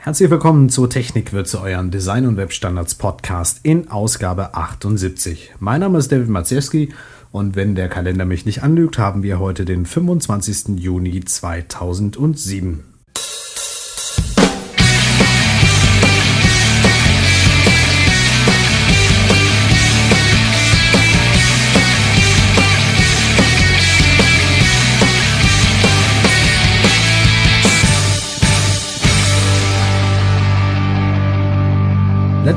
Herzlich willkommen zu Technikwürze, euren Design- und Webstandards Podcast in Ausgabe 78. Mein Name ist David Maciejewski und wenn der Kalender mich nicht anlügt, haben wir heute den 25. Juni 2007.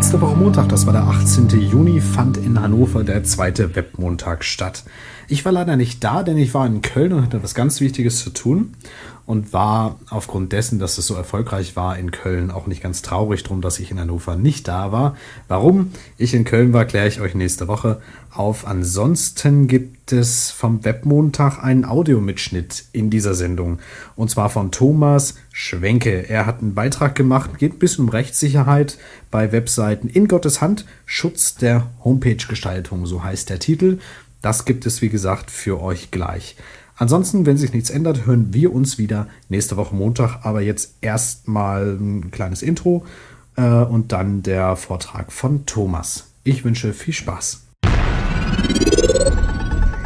Letzte Woche Montag, das war der 18. Juni, fand in Hannover der zweite Webmontag statt. Ich war leider nicht da, denn ich war in Köln und hatte was ganz Wichtiges zu tun und war aufgrund dessen, dass es so erfolgreich war in Köln, auch nicht ganz traurig drum, dass ich in Hannover nicht da war. Warum ich in Köln war, kläre ich euch nächste Woche auf. Ansonsten gibt es vom Webmontag einen Audiomitschnitt in dieser Sendung und zwar von Thomas Schwenke. Er hat einen Beitrag gemacht, geht bisschen um Rechtssicherheit bei Webseiten in Gottes Hand, Schutz der Homepage-Gestaltung, so heißt der Titel. Das gibt es, wie gesagt, für euch gleich. Ansonsten, wenn sich nichts ändert, hören wir uns wieder nächste Woche Montag. Aber jetzt erstmal ein kleines Intro äh, und dann der Vortrag von Thomas. Ich wünsche viel Spaß.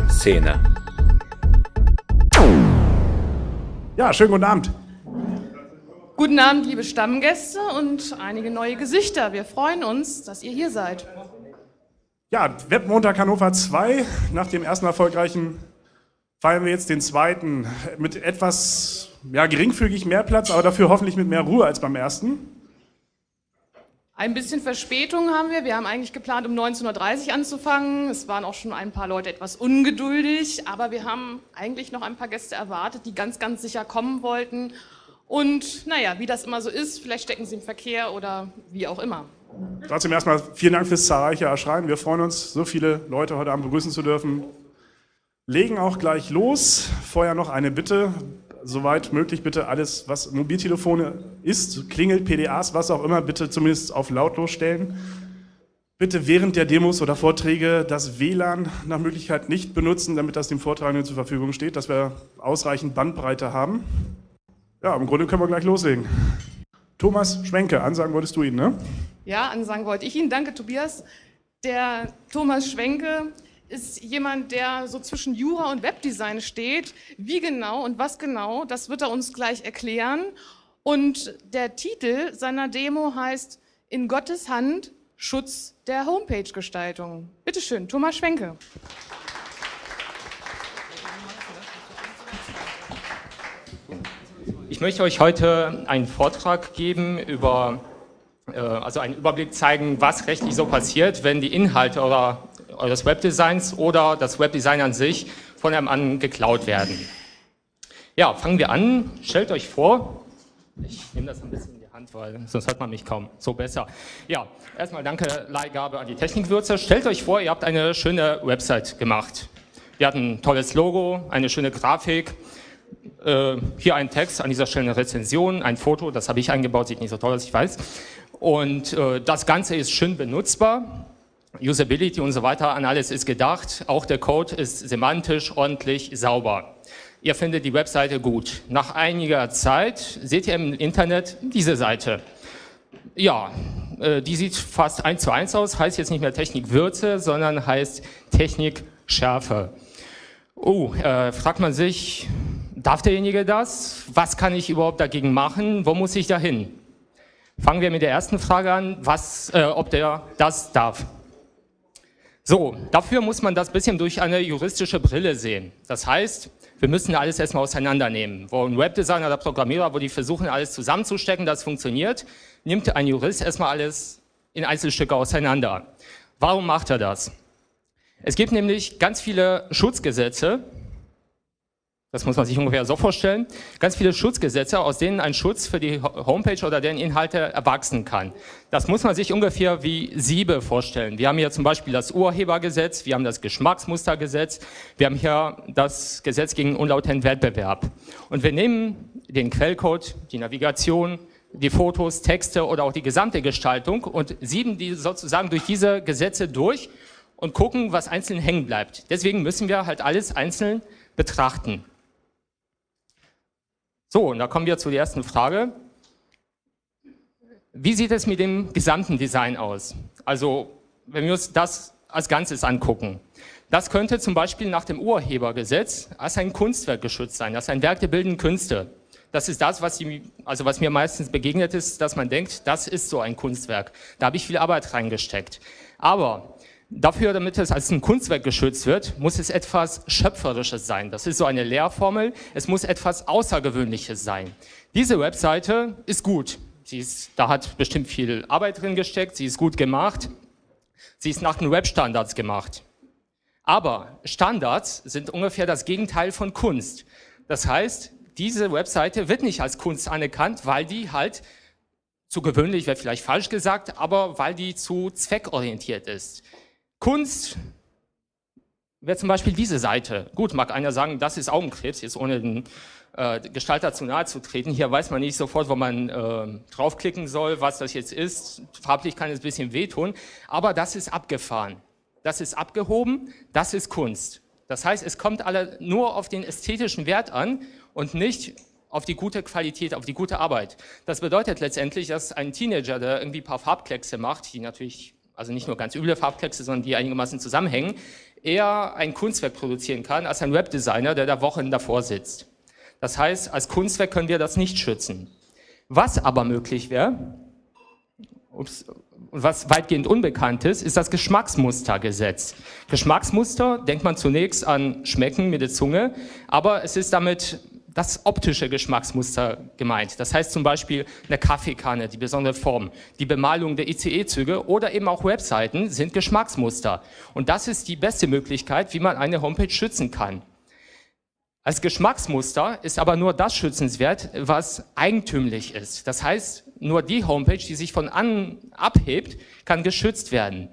Szene. Ja, schönen guten Abend. Guten Abend, liebe Stammgäste und einige neue Gesichter. Wir freuen uns, dass ihr hier seid. Ja, Webmontag Hannover 2, nach dem ersten erfolgreichen feiern wir jetzt den zweiten mit etwas ja, geringfügig mehr Platz, aber dafür hoffentlich mit mehr Ruhe als beim ersten. Ein bisschen Verspätung haben wir. Wir haben eigentlich geplant, um 19.30 Uhr anzufangen. Es waren auch schon ein paar Leute etwas ungeduldig, aber wir haben eigentlich noch ein paar Gäste erwartet, die ganz, ganz sicher kommen wollten. Und naja, wie das immer so ist, vielleicht stecken sie im Verkehr oder wie auch immer. Trotzdem erstmal vielen Dank fürs zahlreiche Erschreien. Wir freuen uns, so viele Leute heute Abend begrüßen zu dürfen legen auch gleich los. Vorher noch eine Bitte, soweit möglich bitte alles, was Mobiltelefone ist, klingelt, PDAs, was auch immer, bitte zumindest auf lautlos stellen. Bitte während der Demos oder Vorträge das WLAN nach Möglichkeit nicht benutzen, damit das dem Vortragenden zur Verfügung steht, dass wir ausreichend Bandbreite haben. Ja, im Grunde können wir gleich loslegen. Thomas Schwenke, ansagen wolltest du ihn, ne? Ja, ansagen wollte ich ihn. Danke, Tobias. Der Thomas Schwenke ist jemand, der so zwischen Jura und Webdesign steht. Wie genau und was genau, das wird er uns gleich erklären. Und der Titel seiner Demo heißt In Gottes Hand Schutz der Homepage-Gestaltung. Bitte schön, Thomas Schwenke. Möchte euch heute einen Vortrag geben über, äh, also einen Überblick zeigen, was rechtlich so passiert, wenn die Inhalte eurer eures Webdesigns oder das Webdesign an sich von einem anderen geklaut werden. Ja, fangen wir an. Stellt euch vor, ich nehme das ein bisschen in die Hand, weil sonst hört man mich kaum. So besser. Ja, erstmal danke Leihgabe an die Technikwürze. Stellt euch vor, ihr habt eine schöne Website gemacht. Ihr habt ein tolles Logo, eine schöne Grafik. Äh, hier ein Text, an dieser Stelle eine Rezension, ein Foto, das habe ich eingebaut, sieht nicht so toll aus, ich weiß. Und äh, das Ganze ist schön benutzbar. Usability und so weiter, an alles ist gedacht. Auch der Code ist semantisch ordentlich sauber. Ihr findet die Webseite gut. Nach einiger Zeit seht ihr im Internet diese Seite. Ja, äh, die sieht fast eins zu eins aus, heißt jetzt nicht mehr Technik Würze, sondern heißt Technik Schärfe. Oh, äh, fragt man sich, darf derjenige das? Was kann ich überhaupt dagegen machen? Wo muss ich da hin? Fangen wir mit der ersten Frage an, was, äh, ob der das darf. So, dafür muss man das bisschen durch eine juristische Brille sehen. Das heißt, wir müssen alles erstmal auseinandernehmen. Wo ein Webdesigner oder Programmierer, wo die versuchen, alles zusammenzustecken, das funktioniert, nimmt ein Jurist erstmal alles in Einzelstücke auseinander. Warum macht er das? Es gibt nämlich ganz viele Schutzgesetze, das muss man sich ungefähr so vorstellen. Ganz viele Schutzgesetze, aus denen ein Schutz für die Homepage oder deren Inhalte erwachsen kann. Das muss man sich ungefähr wie Siebe vorstellen. Wir haben hier zum Beispiel das Urhebergesetz, wir haben das Geschmacksmustergesetz, wir haben hier das Gesetz gegen unlauteren Wettbewerb. Und wir nehmen den Quellcode, die Navigation, die Fotos, Texte oder auch die gesamte Gestaltung und sieben die sozusagen durch diese Gesetze durch und gucken, was einzeln hängen bleibt. Deswegen müssen wir halt alles einzeln betrachten. So, und da kommen wir zu der ersten Frage. Wie sieht es mit dem gesamten Design aus? Also, wenn wir uns das als Ganzes angucken. Das könnte zum Beispiel nach dem Urhebergesetz als ein Kunstwerk geschützt sein, als ein Werk der bildenden Künste. Das ist das, was, die, also was mir meistens begegnet ist, dass man denkt, das ist so ein Kunstwerk. Da habe ich viel Arbeit reingesteckt. Aber dafür, damit es als ein Kunstwerk geschützt wird, muss es etwas Schöpferisches sein. Das ist so eine Lehrformel. Es muss etwas Außergewöhnliches sein. Diese Webseite ist gut. Sie ist, da hat bestimmt viel Arbeit drin gesteckt. Sie ist gut gemacht. Sie ist nach den Webstandards gemacht. Aber Standards sind ungefähr das Gegenteil von Kunst. Das heißt, diese Webseite wird nicht als Kunst anerkannt, weil die halt zu gewöhnlich, wäre vielleicht falsch gesagt, aber weil die zu zweckorientiert ist. Kunst wäre zum Beispiel diese Seite. Gut, mag einer sagen, das ist Augenkrebs, jetzt ohne den äh, Gestalter zu nahe zu treten. Hier weiß man nicht sofort, wo man äh, draufklicken soll, was das jetzt ist. Farblich kann es ein bisschen wehtun, aber das ist abgefahren. Das ist abgehoben, das ist Kunst. Das heißt, es kommt alle nur auf den ästhetischen Wert an und nicht auf die gute Qualität, auf die gute Arbeit. Das bedeutet letztendlich, dass ein Teenager, der irgendwie ein paar Farbkleckse macht, die natürlich, also nicht nur ganz üble Farbkleckse, sondern die einigermaßen zusammenhängen, eher ein Kunstwerk produzieren kann als ein Webdesigner, der da Wochen davor sitzt. Das heißt, als Kunstwerk können wir das nicht schützen. Was aber möglich wäre, was weitgehend unbekannt ist, ist das Geschmacksmustergesetz. Geschmacksmuster denkt man zunächst an Schmecken mit der Zunge, aber es ist damit das optische Geschmacksmuster gemeint. Das heißt zum Beispiel eine Kaffeekanne, die besondere Form, die Bemalung der ICE-Züge oder eben auch Webseiten sind Geschmacksmuster. Und das ist die beste Möglichkeit, wie man eine Homepage schützen kann. Als Geschmacksmuster ist aber nur das schützenswert, was eigentümlich ist. Das heißt, nur die Homepage, die sich von an abhebt, kann geschützt werden.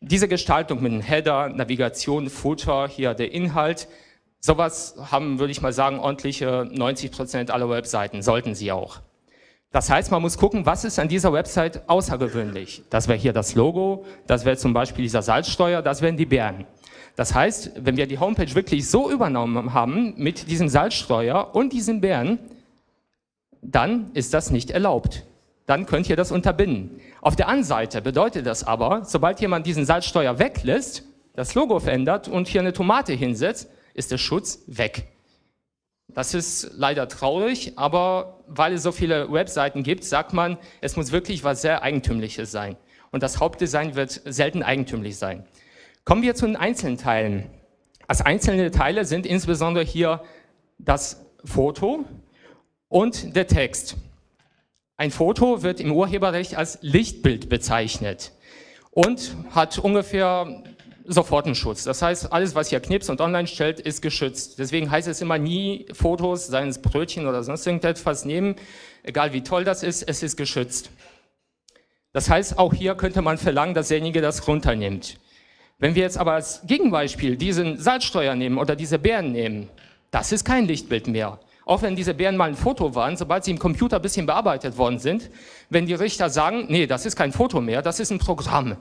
Diese Gestaltung mit Header, Navigation, Footer, hier der Inhalt, sowas haben, würde ich mal sagen, ordentliche 90 Prozent aller Webseiten, sollten sie auch. Das heißt, man muss gucken, was ist an dieser Website außergewöhnlich. Das wäre hier das Logo, das wäre zum Beispiel dieser Salzsteuer, das wären die Bären. Das heißt, wenn wir die Homepage wirklich so übernommen haben mit diesem Salzstreuer und diesen Bären, dann ist das nicht erlaubt. Dann könnt ihr das unterbinden. Auf der anderen Seite bedeutet das aber, sobald jemand diesen Salzsteuer weglässt, das Logo verändert und hier eine Tomate hinsetzt, ist der Schutz weg. Das ist leider traurig, aber weil es so viele Webseiten gibt, sagt man, es muss wirklich was sehr Eigentümliches sein. Und das Hauptdesign wird selten eigentümlich sein. Kommen wir zu den einzelnen Teilen. Als einzelne Teile sind insbesondere hier das Foto und der Text. Ein Foto wird im Urheberrecht als Lichtbild bezeichnet und hat ungefähr sofort einen Schutz. Das heißt, alles, was hier knipst und online stellt, ist geschützt. Deswegen heißt es immer nie Fotos, seien es Brötchen oder sonst irgendetwas nehmen, egal wie toll das ist, es ist geschützt. Das heißt, auch hier könnte man verlangen, dass derjenige das runternimmt. Wenn wir jetzt aber als Gegenbeispiel diesen Salzsteuer nehmen oder diese Bären nehmen, das ist kein Lichtbild mehr. Auch wenn diese Bären mal ein Foto waren, sobald sie im Computer ein bisschen bearbeitet worden sind, wenn die Richter sagen, nee, das ist kein Foto mehr, das ist ein Programm.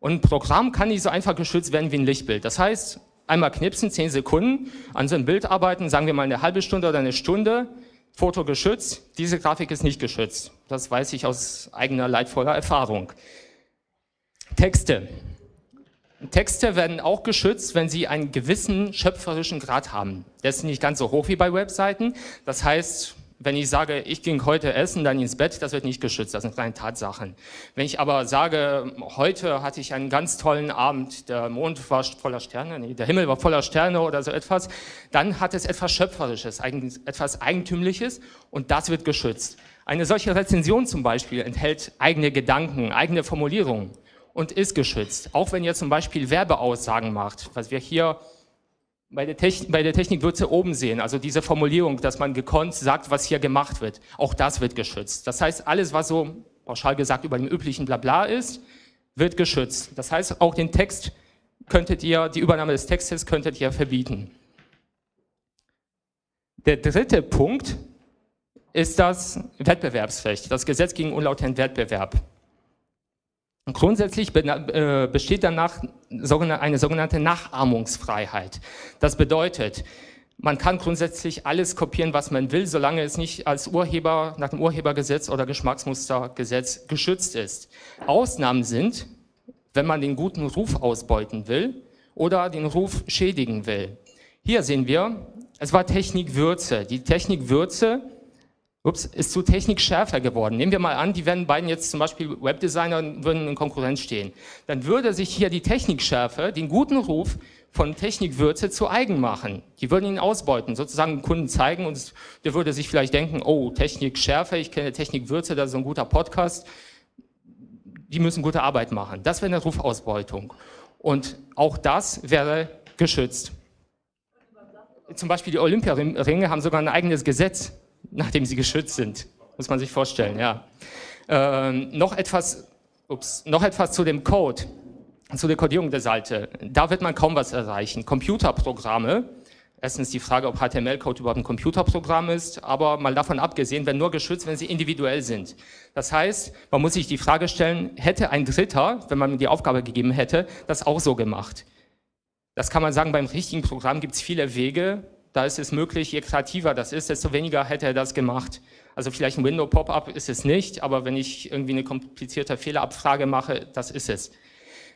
Und ein Programm kann nicht so einfach geschützt werden wie ein Lichtbild. Das heißt, einmal knipsen, zehn Sekunden, an so einem Bild arbeiten, sagen wir mal eine halbe Stunde oder eine Stunde, Foto geschützt, diese Grafik ist nicht geschützt. Das weiß ich aus eigener leidvoller Erfahrung. Texte. Texte werden auch geschützt, wenn sie einen gewissen schöpferischen Grad haben. Der ist nicht ganz so hoch wie bei Webseiten. Das heißt, wenn ich sage, ich ging heute essen, dann ins Bett, das wird nicht geschützt, das sind kleine Tatsachen. Wenn ich aber sage, heute hatte ich einen ganz tollen Abend, der Mond war voller Sterne, nee, der Himmel war voller Sterne oder so etwas, dann hat es etwas Schöpferisches, etwas Eigentümliches und das wird geschützt. Eine solche Rezension zum Beispiel enthält eigene Gedanken, eigene Formulierungen und ist geschützt. Auch wenn ihr zum Beispiel Werbeaussagen macht, was wir hier bei der, Technik, bei der Technik wird sie oben sehen, also diese Formulierung, dass man gekonnt sagt, was hier gemacht wird, auch das wird geschützt. Das heißt, alles, was so pauschal gesagt über dem üblichen Blabla ist, wird geschützt. Das heißt, auch den Text könntet ihr, die Übernahme des Textes könntet ihr verbieten. Der dritte Punkt ist das Wettbewerbsrecht, das Gesetz gegen unlauteren Wettbewerb. Grundsätzlich äh, besteht danach eine sogenannte Nachahmungsfreiheit. Das bedeutet, Man kann grundsätzlich alles kopieren, was man will, solange es nicht als Urheber nach dem Urhebergesetz oder Geschmacksmustergesetz geschützt ist. Ausnahmen sind, wenn man den guten Ruf ausbeuten will oder den Ruf schädigen will. Hier sehen wir, es war Technik Würze. Die Technik Würze ups, ist zu Technik schärfer geworden. Nehmen wir mal an, die wären beiden jetzt zum Beispiel Webdesigner würden in Konkurrenz stehen. Dann würde sich hier die Technikschärfe den guten Ruf von Technikwürze zu eigen machen. Die würden ihn ausbeuten, sozusagen dem Kunden zeigen und der würde sich vielleicht denken, oh, Technikschärfe, ich kenne Technikwürze, das ist ein guter Podcast. Die müssen gute Arbeit machen. Das wäre eine Rufausbeutung. Und auch das wäre geschützt. Zum Beispiel die Olympiaringe haben sogar ein eigenes Gesetz, nachdem sie geschützt sind. Muss man sich vorstellen, ja. Ähm, noch, etwas, ups, noch etwas zu dem Code zu der Codierung der Seite. Da wird man kaum was erreichen. Computerprogramme, erstens die Frage, ob HTML-Code überhaupt ein Computerprogramm ist, aber mal davon abgesehen, werden nur geschützt, wenn sie individuell sind. Das heißt, man muss sich die Frage stellen, hätte ein Dritter, wenn man mir die Aufgabe gegeben hätte, das auch so gemacht? Das kann man sagen, beim richtigen Programm gibt es viele Wege, da ist es möglich, je kreativer das ist, desto weniger hätte er das gemacht. Also vielleicht ein Window-Pop-up ist es nicht, aber wenn ich irgendwie eine komplizierte Fehlerabfrage mache, das ist es.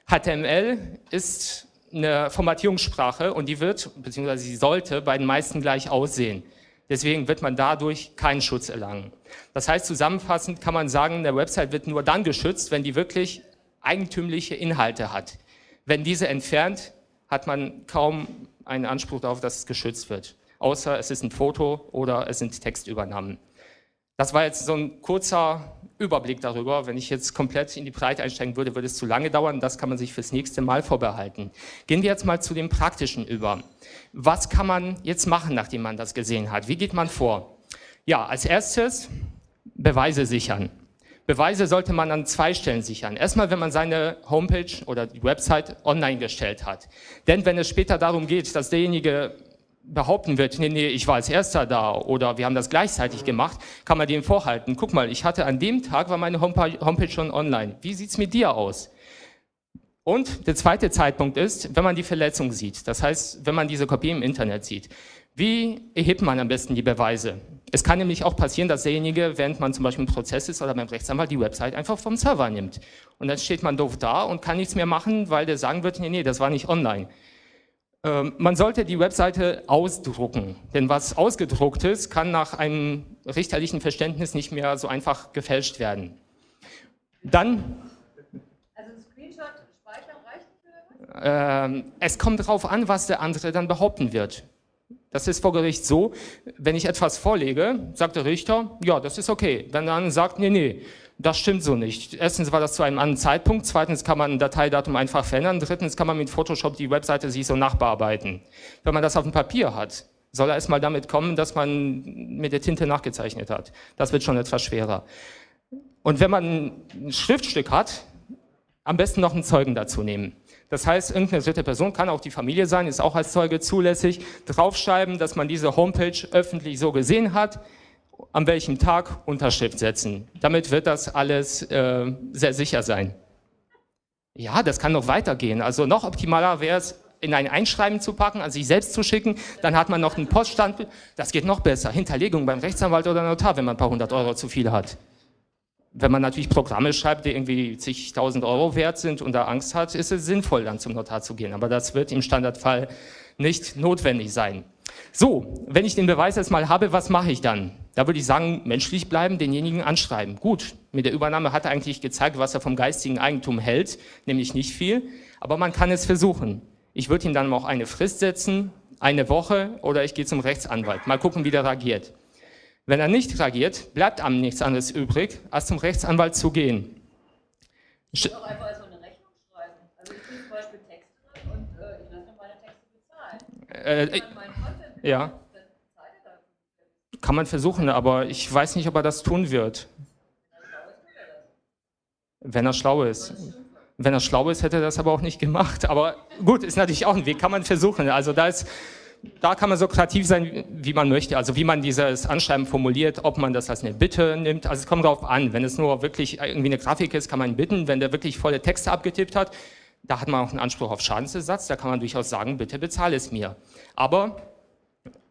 HTML ist eine Formatierungssprache und die wird, beziehungsweise sie sollte bei den meisten gleich aussehen. Deswegen wird man dadurch keinen Schutz erlangen. Das heißt, zusammenfassend kann man sagen, eine Website wird nur dann geschützt, wenn die wirklich eigentümliche Inhalte hat. Wenn diese entfernt, hat man kaum einen Anspruch darauf, dass es geschützt wird. Außer es ist ein Foto oder es sind Textübernahmen. Das war jetzt so ein kurzer Überblick darüber. Wenn ich jetzt komplett in die Breite einsteigen würde, würde es zu lange dauern. Das kann man sich fürs nächste Mal vorbehalten. Gehen wir jetzt mal zu dem Praktischen über. Was kann man jetzt machen, nachdem man das gesehen hat? Wie geht man vor? Ja, als erstes Beweise sichern. Beweise sollte man an zwei Stellen sichern. Erstmal, wenn man seine Homepage oder die Website online gestellt hat. Denn wenn es später darum geht, dass derjenige behaupten wird, nee, nee, ich war als Erster da oder wir haben das gleichzeitig gemacht, kann man dem vorhalten. Guck mal, ich hatte an dem Tag, war meine Homepage schon online. Wie sieht's mit dir aus? Und der zweite Zeitpunkt ist, wenn man die Verletzung sieht. Das heißt, wenn man diese Kopie im Internet sieht. Wie erhebt man am besten die Beweise? Es kann nämlich auch passieren, dass derjenige, während man zum Beispiel im Prozess ist oder beim Rechtsanwalt, die Website einfach vom Server nimmt. Und dann steht man doof da und kann nichts mehr machen, weil der sagen wird, nee, nee, das war nicht online. Ähm, man sollte die Webseite ausdrucken, denn was ausgedruckt ist, kann nach einem richterlichen Verständnis nicht mehr so einfach gefälscht werden. Dann. Also ein Screenshot speichern reicht für äh, Es kommt darauf an, was der andere dann behaupten wird. Das ist vor Gericht so, wenn ich etwas vorlege, sagt der Richter, ja, das ist okay. Wenn er dann sagt, nee, nee, das stimmt so nicht. Erstens war das zu einem anderen Zeitpunkt, zweitens kann man ein Dateidatum einfach verändern, drittens kann man mit Photoshop die Webseite sich so nachbearbeiten. Wenn man das auf dem Papier hat, soll er erstmal damit kommen, dass man mit der Tinte nachgezeichnet hat. Das wird schon etwas schwerer. Und wenn man ein Schriftstück hat, am besten noch einen Zeugen dazu nehmen. Das heißt, irgendeine dritte Person, kann auch die Familie sein, ist auch als Zeuge zulässig, draufschreiben, dass man diese Homepage öffentlich so gesehen hat, an welchem Tag Unterschrift setzen. Damit wird das alles äh, sehr sicher sein. Ja, das kann noch weitergehen. Also noch optimaler wäre es, in ein Einschreiben zu packen, an sich selbst zu schicken. Dann hat man noch einen Poststand. Das geht noch besser. Hinterlegung beim Rechtsanwalt oder Notar, wenn man ein paar hundert Euro zu viel hat. Wenn man natürlich Programme schreibt, die irgendwie zigtausend Euro wert sind und da Angst hat, ist es sinnvoll, dann zum Notar zu gehen. Aber das wird im Standardfall nicht notwendig sein. So, wenn ich den Beweis jetzt mal habe, was mache ich dann? Da würde ich sagen, menschlich bleiben, denjenigen anschreiben. Gut, mit der Übernahme hat er eigentlich gezeigt, was er vom geistigen Eigentum hält, nämlich nicht viel, aber man kann es versuchen. Ich würde ihm dann auch eine Frist setzen, eine Woche, oder ich gehe zum Rechtsanwalt. Mal gucken, wie der reagiert. Wenn er nicht reagiert, bleibt einem nichts anderes übrig, als zum Rechtsanwalt zu gehen. Ich auch einfach so eine Rechnung schreiben. Also ich kriege zum Beispiel Texte und äh, ich lasse meine Texte bezahlen. Äh, ja. Kann man versuchen, aber ich weiß nicht, ob er das tun wird. Wenn er schlau ist. Wenn er schlau ist, hätte er das aber auch nicht gemacht. Aber gut, ist natürlich auch ein Weg, kann man versuchen. Also da ist, da kann man so kreativ sein, wie man möchte. Also wie man dieses Anschreiben formuliert, ob man das als eine Bitte nimmt. Also es kommt darauf an. Wenn es nur wirklich irgendwie eine Grafik ist, kann man bitten. Wenn der wirklich volle Texte abgetippt hat, da hat man auch einen Anspruch auf Schadensersatz. Da kann man durchaus sagen, bitte bezahle es mir. Aber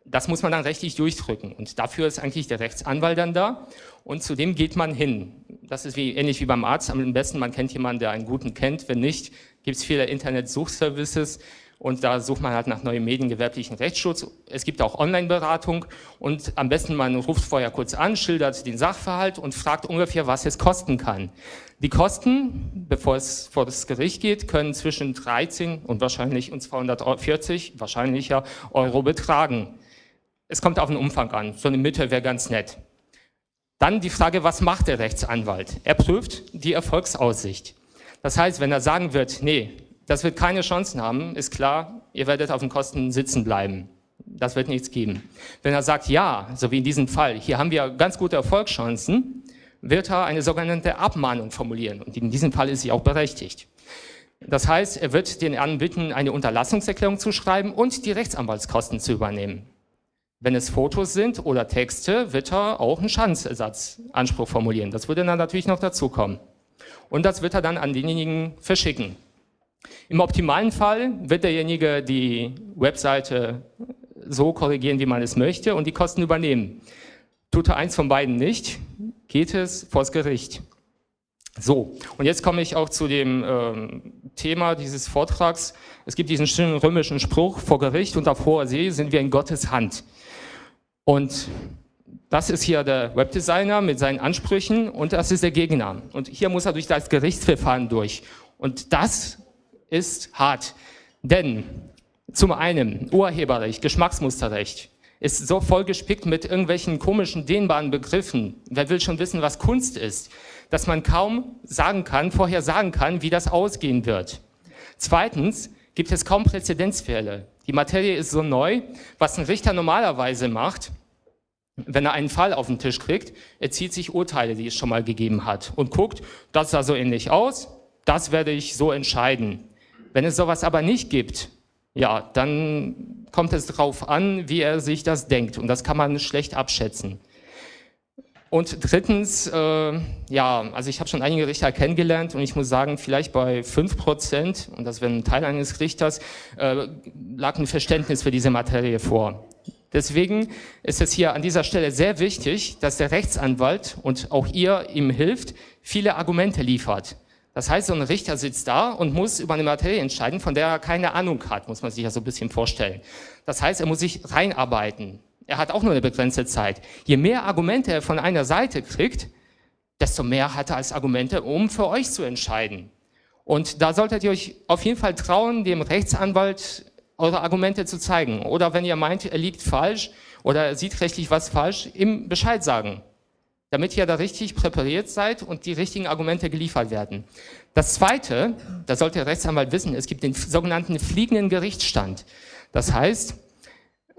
das muss man dann rechtlich durchdrücken. Und dafür ist eigentlich der Rechtsanwalt dann da. Und zu dem geht man hin. Das ist wie, ähnlich wie beim Arzt. Am besten, man kennt jemanden, der einen guten kennt. Wenn nicht, gibt es viele Internet-Suchservices. Und da sucht man halt nach neuen Medien, gewerblichen Rechtsschutz. Es gibt auch Online-Beratung. Und am besten, man ruft vorher kurz an, schildert den Sachverhalt und fragt ungefähr, was es kosten kann. Die Kosten, bevor es vor das Gericht geht, können zwischen 13 und wahrscheinlich und 240 wahrscheinlicher Euro betragen. Es kommt auf den Umfang an. So eine Mitte wäre ganz nett. Dann die Frage, was macht der Rechtsanwalt? Er prüft die Erfolgsaussicht. Das heißt, wenn er sagen wird, nee, das wird keine Chancen haben, ist klar, ihr werdet auf den Kosten sitzen bleiben. Das wird nichts geben. Wenn er sagt, ja, so wie in diesem Fall, hier haben wir ganz gute Erfolgschancen, wird er eine sogenannte Abmahnung formulieren. Und in diesem Fall ist sie auch berechtigt. Das heißt, er wird den anbitten, eine Unterlassungserklärung zu schreiben und die Rechtsanwaltskosten zu übernehmen. Wenn es Fotos sind oder Texte, wird er auch einen Schadensersatzanspruch formulieren. Das würde dann natürlich noch dazukommen. Und das wird er dann an denjenigen verschicken. Im optimalen Fall wird derjenige die Webseite so korrigieren, wie man es möchte und die Kosten übernehmen. Tut er eins von beiden nicht, geht es vors Gericht. So, und jetzt komme ich auch zu dem ähm, Thema dieses Vortrags. Es gibt diesen schönen römischen Spruch, vor Gericht und auf hoher See sind wir in Gottes Hand. Und das ist hier der Webdesigner mit seinen Ansprüchen und das ist der Gegner. Und hier muss er durch das Gerichtsverfahren durch. Und das ist hart. Denn zum einen Urheberrecht, Geschmacksmusterrecht ist so vollgespickt mit irgendwelchen komischen, dehnbaren Begriffen. Wer will schon wissen, was Kunst ist? Dass man kaum sagen kann, vorher sagen kann, wie das ausgehen wird. Zweitens gibt es kaum Präzedenzfälle. Die Materie ist so neu. Was ein Richter normalerweise macht, wenn er einen Fall auf den Tisch kriegt, er zieht sich Urteile, die es schon mal gegeben hat und guckt, das sah so ähnlich aus, das werde ich so entscheiden. Wenn es sowas aber nicht gibt, ja, dann kommt es darauf an, wie er sich das denkt und das kann man schlecht abschätzen. Und drittens, äh, ja, also ich habe schon einige Richter kennengelernt und ich muss sagen, vielleicht bei fünf Prozent, und das wäre ein Teil eines Richters, äh, lag ein Verständnis für diese Materie vor. Deswegen ist es hier an dieser Stelle sehr wichtig, dass der Rechtsanwalt und auch ihr ihm hilft, viele Argumente liefert. Das heißt, so ein Richter sitzt da und muss über eine Materie entscheiden, von der er keine Ahnung hat, muss man sich ja so ein bisschen vorstellen. Das heißt, er muss sich reinarbeiten. Er hat auch nur eine begrenzte Zeit. Je mehr Argumente er von einer Seite kriegt, desto mehr hat er als Argumente, um für euch zu entscheiden. Und da solltet ihr euch auf jeden Fall trauen, dem Rechtsanwalt eure Argumente zu zeigen. Oder wenn ihr meint, er liegt falsch oder er sieht rechtlich was falsch, ihm Bescheid sagen. Damit ihr da richtig präpariert seid und die richtigen Argumente geliefert werden. Das zweite, da sollte der Rechtsanwalt wissen, es gibt den sogenannten fliegenden Gerichtsstand. Das heißt,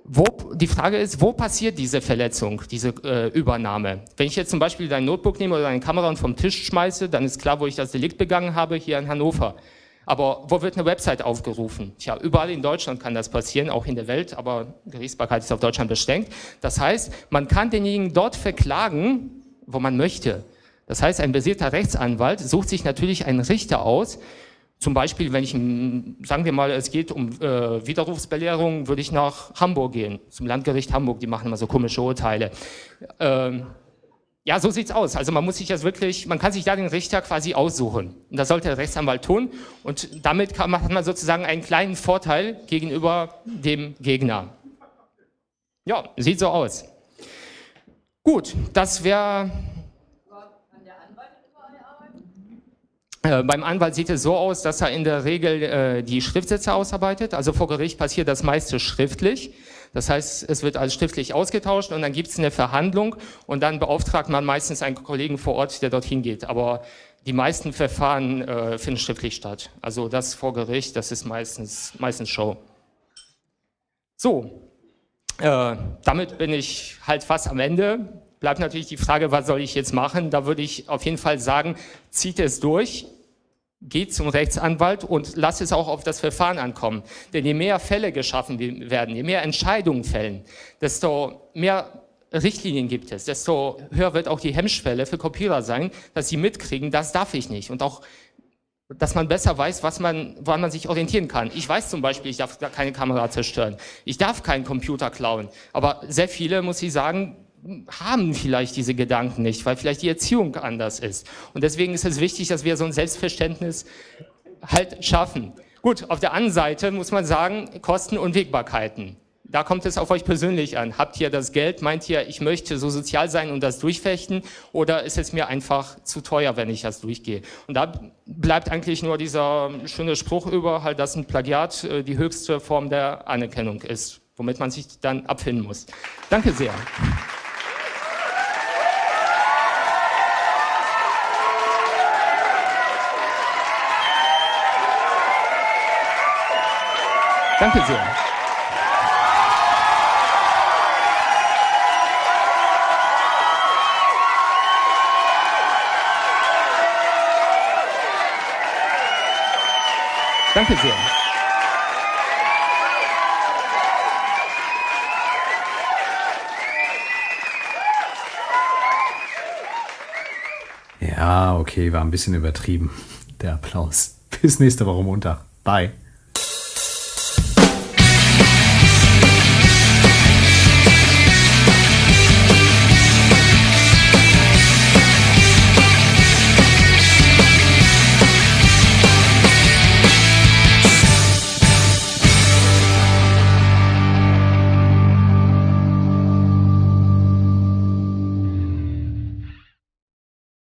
wo, die Frage ist, wo passiert diese Verletzung, diese äh, Übernahme? Wenn ich jetzt zum Beispiel dein Notebook nehme oder deine Kamera und vom Tisch schmeiße, dann ist klar, wo ich das Delikt begangen habe, hier in Hannover. Aber wo wird eine Website aufgerufen? Tja, überall in Deutschland kann das passieren, auch in der Welt, aber Gerichtsbarkeit ist auf Deutschland beschränkt. Das heißt, man kann denjenigen dort verklagen, wo man möchte. Das heißt, ein basierter Rechtsanwalt sucht sich natürlich einen Richter aus, zum Beispiel, wenn ich, sagen wir mal, es geht um äh, Widerrufsbelehrung, würde ich nach Hamburg gehen, zum Landgericht Hamburg, die machen immer so komische Urteile. Ähm, ja, so sieht's aus. Also man muss sich das wirklich, man kann sich da den Richter quasi aussuchen. Und das sollte der Rechtsanwalt tun. Und damit kann, hat man sozusagen einen kleinen Vorteil gegenüber dem Gegner. Ja, sieht so aus. Gut, das wäre Äh, beim Anwalt sieht es so aus, dass er in der Regel äh, die Schriftsätze ausarbeitet. Also vor Gericht passiert das meiste schriftlich. Das heißt, es wird alles schriftlich ausgetauscht und dann gibt es eine Verhandlung und dann beauftragt man meistens einen Kollegen vor Ort, der dorthin geht. Aber die meisten Verfahren äh, finden schriftlich statt. Also das vor Gericht, das ist meistens, meistens Show. So, äh, damit bin ich halt fast am Ende bleibt natürlich die Frage, was soll ich jetzt machen? Da würde ich auf jeden Fall sagen, zieht es durch, geht zum Rechtsanwalt und lasst es auch auf das Verfahren ankommen. Denn je mehr Fälle geschaffen werden, je mehr Entscheidungen fällen, desto mehr Richtlinien gibt es, desto höher wird auch die Hemmschwelle für Kopierer sein, dass sie mitkriegen, das darf ich nicht. Und auch dass man besser weiß, was man, woran man sich orientieren kann. Ich weiß zum Beispiel, ich darf keine Kamera zerstören. Ich darf keinen Computer klauen. Aber sehr viele, muss ich sagen, haben vielleicht diese Gedanken nicht, weil vielleicht die Erziehung anders ist. Und deswegen ist es wichtig, dass wir so ein Selbstverständnis halt schaffen. Gut, auf der anderen Seite muss man sagen, Kosten und Wegbarkeiten da kommt es auf euch persönlich an. Habt ihr das Geld? Meint ihr, ich möchte so sozial sein und das durchfechten? Oder ist es mir einfach zu teuer, wenn ich das durchgehe? Und da bleibt eigentlich nur dieser schöne Spruch über, halt, dass ein Plagiat äh, die höchste Form der Anerkennung ist, womit man sich dann abfinden muss. Danke sehr. Danke sehr. Danke sehr. Ja, okay, war ein bisschen übertrieben, der Applaus. Bis nächste Woche Montag. Bye.